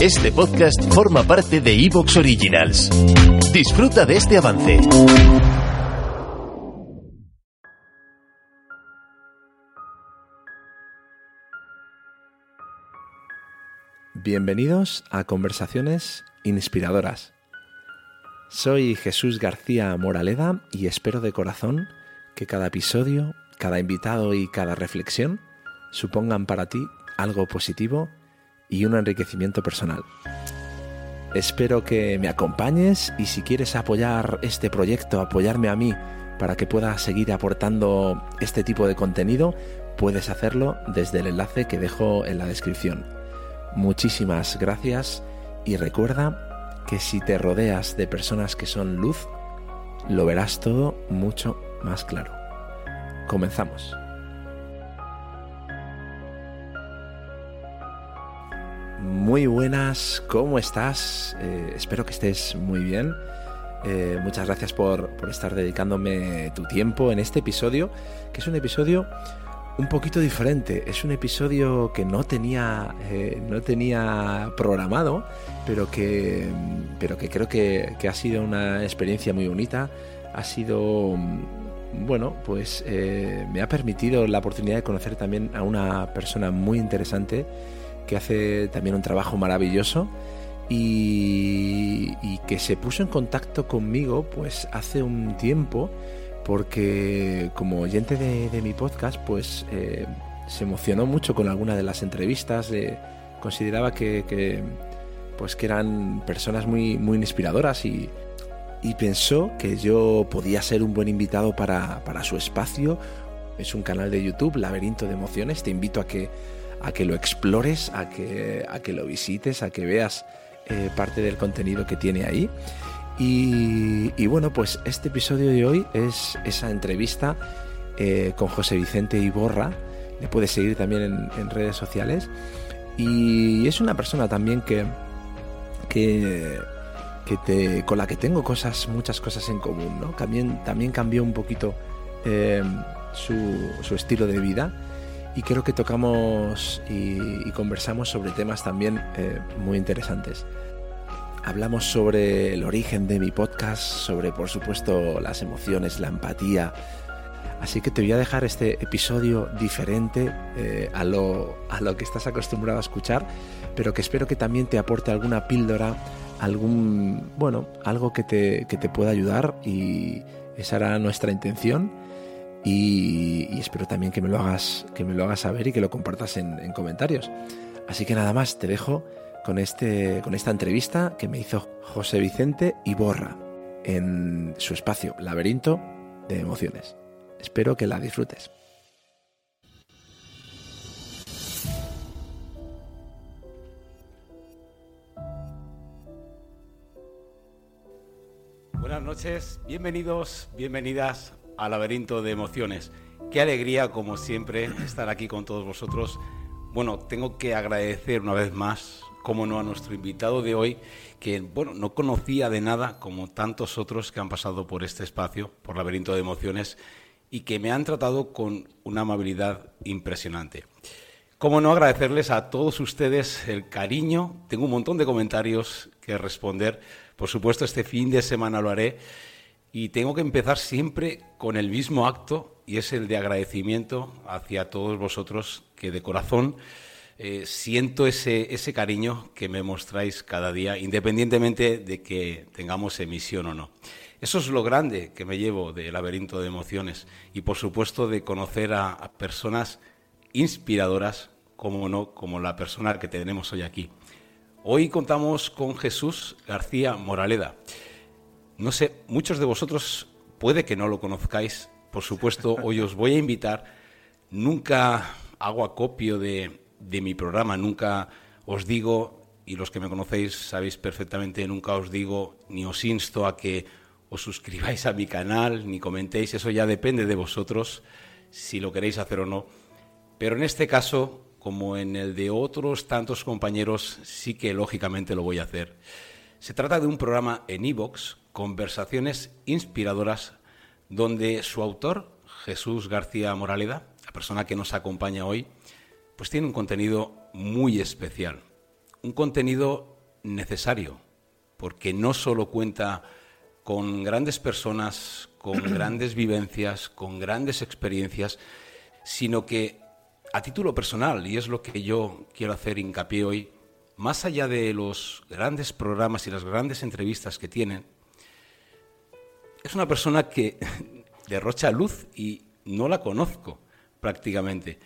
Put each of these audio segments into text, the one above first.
Este podcast forma parte de Evox Originals. Disfruta de este avance. Bienvenidos a Conversaciones Inspiradoras. Soy Jesús García Moraleda y espero de corazón que cada episodio, cada invitado y cada reflexión supongan para ti algo positivo y un enriquecimiento personal. Espero que me acompañes y si quieres apoyar este proyecto, apoyarme a mí para que pueda seguir aportando este tipo de contenido, puedes hacerlo desde el enlace que dejo en la descripción. Muchísimas gracias y recuerda que si te rodeas de personas que son luz, lo verás todo mucho más claro. Comenzamos. Muy buenas, ¿cómo estás? Eh, espero que estés muy bien. Eh, muchas gracias por, por, estar dedicándome tu tiempo en este episodio, que es un episodio un poquito diferente. Es un episodio que no tenía, eh, no tenía programado, pero que, pero que creo que, que, ha sido una experiencia muy bonita. Ha sido, bueno, pues me ha permitido la oportunidad de conocer también a una persona muy interesante que hace también un trabajo maravilloso y, que se puso en contacto conmigo pues hace un tiempo porque como oyente de, mi podcast pues eh, se emocionó mucho con alguna de las entrevistas consideraba que, pues que eran personas muy, muy inspiradoras y, y pensó que yo podía ser un buen invitado para, para su espacio. Es un canal de YouTube Laberinto de Emociones. Te invito a que a que lo explores, a que, a que lo visites, a que veas eh, parte del contenido que tiene ahí. Y, bueno, pues este episodio de hoy es esa entrevista eh, con José Vicente Iborra. Le puedes seguir también en, redes sociales. Y es una persona también que, que, te, con la que tengo cosas, muchas cosas en común. ¿no? También, también cambió un poquito eh, su, su estilo de vida y creo que tocamos y, conversamos sobre temas también eh, muy interesantes. Hablamos sobre el origen de mi podcast, sobre por supuesto las emociones, la empatía. Así que te voy a dejar este episodio diferente eh, a, lo, a lo que estás acostumbrado a escuchar, pero que espero que también te aporte alguna píldora, algún, bueno, algo que te, que te pueda ayudar y esa era nuestra intención y, espero también que me lo hagas, que me lo hagas saber y que lo compartas en, comentarios. Así que nada más, te dejo con, este, con esta entrevista que me hizo José Vicente Iborra en su espacio Laberinto de Emociones. Espero que la disfrutes. Buenas noches, bienvenidos, bienvenidas al laberinto de emociones. Qué alegría, como siempre, estar aquí con todos vosotros. Bueno, tengo que agradecer una vez más, como no, a nuestro invitado de hoy, que bueno, no conocía de nada como tantos otros que han pasado por este espacio, por laberinto de emociones, y que me han tratado con una amabilidad impresionante. Cómo no agradecerles a todos ustedes el cariño. Tengo un montón de comentarios que responder. Por supuesto, este fin de semana lo haré y tengo que empezar siempre con el mismo acto y es el de agradecimiento hacia todos vosotros que de corazón eh, siento ese, ese cariño que me mostráis cada día, independientemente de que tengamos emisión o no. Eso es lo grande que me llevo del laberinto de emociones y por supuesto de conocer a, a personas inspiradoras como no, como la persona que tenemos hoy aquí. Hoy contamos con Jesús García Moraleda. No sé, muchos de vosotros puede que no lo conozcáis. Por supuesto, hoy os voy a invitar. Nunca hago acopio de, de mi programa, nunca os digo, y los que me conocéis sabéis perfectamente, nunca os digo ni os insto a que os suscribáis a mi canal, ni comentéis, eso ya depende de vosotros, si lo queréis hacer o no. Pero en este caso, como en el de otros tantos compañeros, sí que lógicamente lo voy a hacer. Se trata de un programa en iVoox, Conversaciones Inspiradoras, donde su autor, Jesús García Moraleda, la persona que nos acompaña hoy, pues tiene un contenido muy especial, un contenido necesario, porque no solo cuenta con grandes personas, con grandes vivencias, con grandes experiencias, sino que a título personal, y es lo que yo quiero hacer hincapié hoy, más allá de los grandes programas y las grandes entrevistas que tienen, es una persona que derrocha luz y no la conozco prácticamente,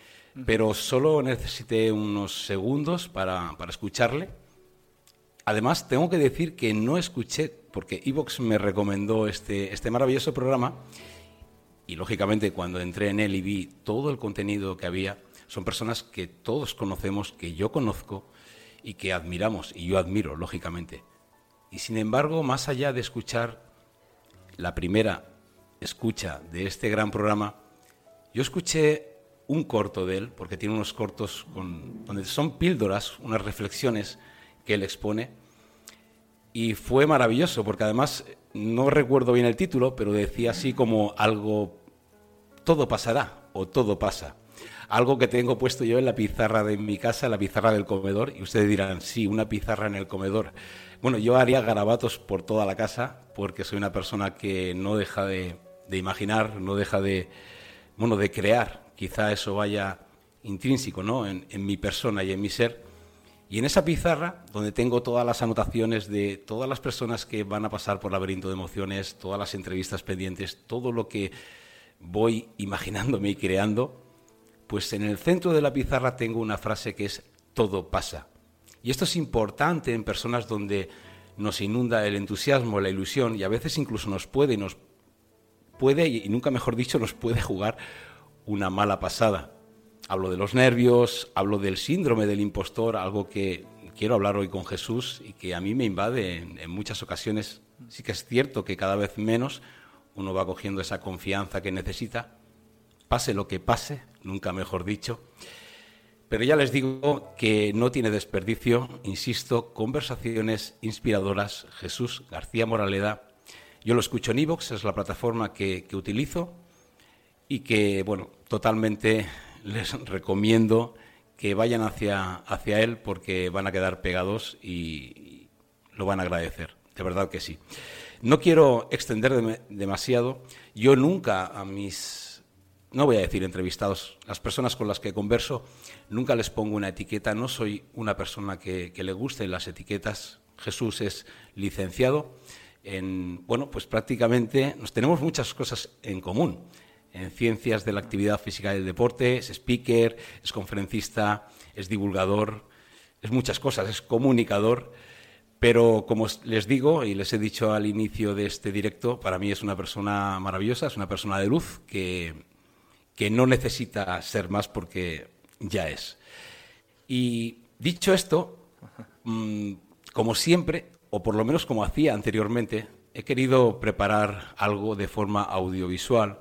pero solo necesité unos segundos para, escucharle. Además, tengo que decir que no escuché, porque Evox me recomendó este, este maravilloso programa, y lógicamente cuando entré en él y vi todo el contenido que había, son personas que todos conocemos, que yo conozco, y que admiramos, y yo admiro, lógicamente. Y sin embargo, más allá de escuchar la primera escucha de este gran programa, yo escuché un corto de él, porque tiene unos cortos donde son píldoras, unas reflexiones que él expone, y fue maravilloso, porque además no recuerdo bien el título, pero decía así como algo, todo pasará o todo pasa algo que tengo puesto yo en la pizarra de mi casa, la pizarra del comedor, y ustedes dirán, sí, una pizarra en el comedor. Bueno, yo haría garabatos por toda la casa, porque soy una persona que no deja de, imaginar, no deja de, bueno, de crear. Quizá eso vaya intrínseco, ¿no? En, en mi persona y en mi ser. Y en esa pizarra, donde tengo todas las anotaciones de todas las personas que van a pasar por laberinto de emociones, todas las entrevistas pendientes, todo lo que voy imaginándome y creando, pues en el centro de la pizarra tengo una frase que es todo pasa. Y esto es importante en personas donde nos inunda el entusiasmo, la ilusión y a veces incluso nos puede, nos puede y nunca mejor dicho nos puede jugar una mala pasada. Hablo de los nervios, hablo del síndrome del impostor, algo que quiero hablar hoy con Jesús y que a mí me invade en, en muchas ocasiones. Sí que es cierto que cada vez menos uno va cogiendo esa confianza que necesita, pase lo que pase, nunca mejor dicho. Pero ya les digo que no tiene desperdicio, insisto, conversaciones inspiradoras. Jesús García Moraleda. Yo lo escucho en Evox, es la plataforma que, utilizo y que, bueno, totalmente les recomiendo que vayan hacia, hacia él porque van a quedar pegados y lo van a agradecer. De verdad que sí. No quiero extenderme demasiado. Yo nunca a mis no voy a decir entrevistados, las personas con las que converso, nunca les pongo una etiqueta, no soy una persona que, le gusten las etiquetas. Jesús es licenciado en, bueno, pues prácticamente nos tenemos muchas cosas en común. En ciencias de la actividad física y del deporte, es speaker, es conferencista, es divulgador, es muchas cosas, es comunicador. Pero como les digo y les he dicho al inicio de este directo, para mí es una persona maravillosa, es una persona de luz que que no necesita ser más porque ya es. Y dicho esto, mm, como siempre, o por lo menos como hacía anteriormente, he querido preparar algo de forma audiovisual,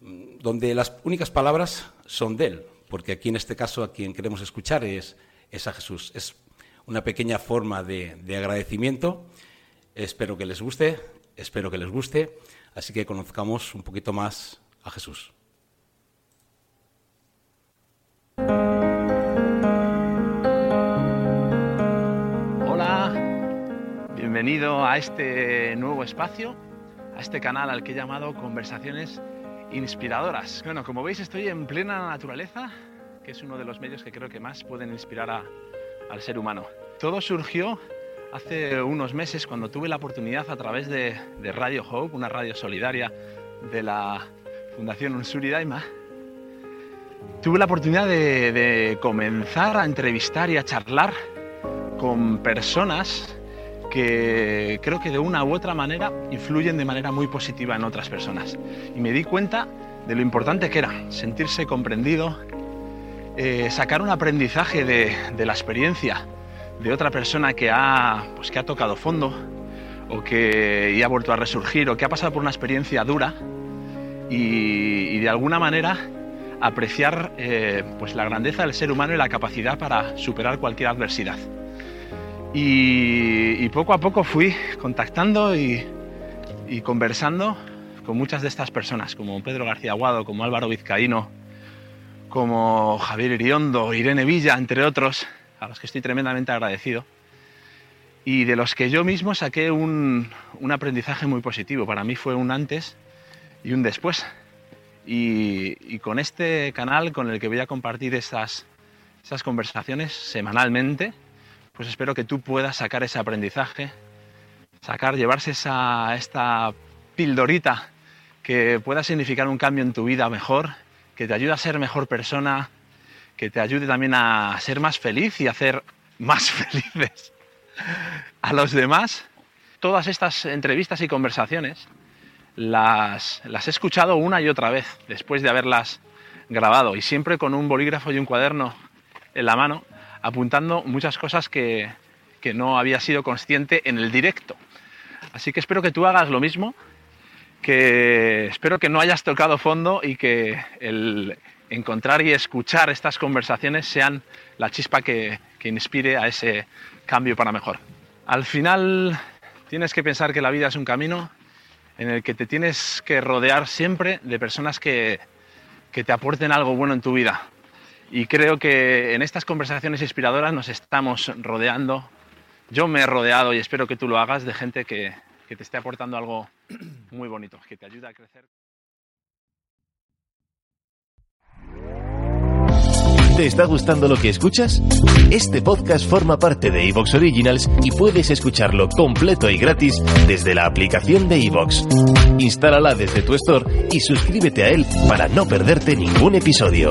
mm, donde las únicas palabras son de él, porque aquí en este caso a quien queremos escuchar es, es a Jesús. Es una pequeña forma de, de agradecimiento. Espero que les guste, espero que les guste, así que conozcamos un poquito más a Jesús. Bienvenido a este nuevo espacio, a este canal al que he llamado Conversaciones Inspiradoras. Bueno, como veis estoy en plena naturaleza, que es uno de los medios que creo que más pueden inspirar al ser humano. Todo surgió hace unos meses cuando tuve la oportunidad a través de, Radio Hope, una radio solidaria de la Fundación Unsuri Daima, tuve la oportunidad de comenzar a entrevistar y a charlar con personas que creo que de una u otra manera influyen de manera muy positiva en otras personas. Y me di cuenta de lo importante que era sentirse comprendido eh, sacar un aprendizaje de, la experiencia de otra persona que ha, pues, que ha tocado fondo o que ha vuelto a resurgir o que ha pasado por una experiencia dura y, de alguna manera apreciar eh, pues la grandeza del ser humano y la capacidad para superar cualquier adversidad. Y, poco a poco fui contactando y, conversando con muchas de estas personas, como Pedro García Aguado, como Álvaro Vizcaíno, como Javier Iriondo, Irene Villa, entre otros, a los que estoy tremendamente agradecido, y de los que yo mismo saqué un, aprendizaje muy positivo. Para mí fue un antes y un después. Y, con este canal con el que voy a compartir estas, estas conversaciones semanalmente, pues espero que tú puedas sacar ese aprendizaje, sacar, llevarse esa, esta pildorita que pueda significar un cambio en tu vida mejor que te ayude a ser mejor persona, que te ayude también a ser más feliz y a hacer más felices a los demás. Todas estas entrevistas y conversaciones las, las he escuchado una y otra vez después de haberlas grabado y siempre con un bolígrafo y un cuaderno en la mano apuntando muchas cosas que, que no había sido consciente en el directo. Así que espero que tú hagas lo mismo que espero que no hayas tocado fondo y que el encontrar y escuchar estas conversaciones sean la chispa que, inspire a ese cambio para mejor. Al final tienes que pensar que la vida es un camino en el que te tienes que rodear siempre de personas que, que te aporten algo bueno en tu vida. Y creo que en estas conversaciones inspiradoras nos estamos rodeando. Yo me he rodeado y espero que tú lo hagas de gente que, que te esté aportando algo muy bonito, que te ayude a crecer. ¿Te está gustando lo que escuchas? Este podcast forma parte de Evox Originals y puedes escucharlo completo y gratis desde la aplicación de Evox. Instálala desde tu store y suscríbete a él para no perderte ningún episodio.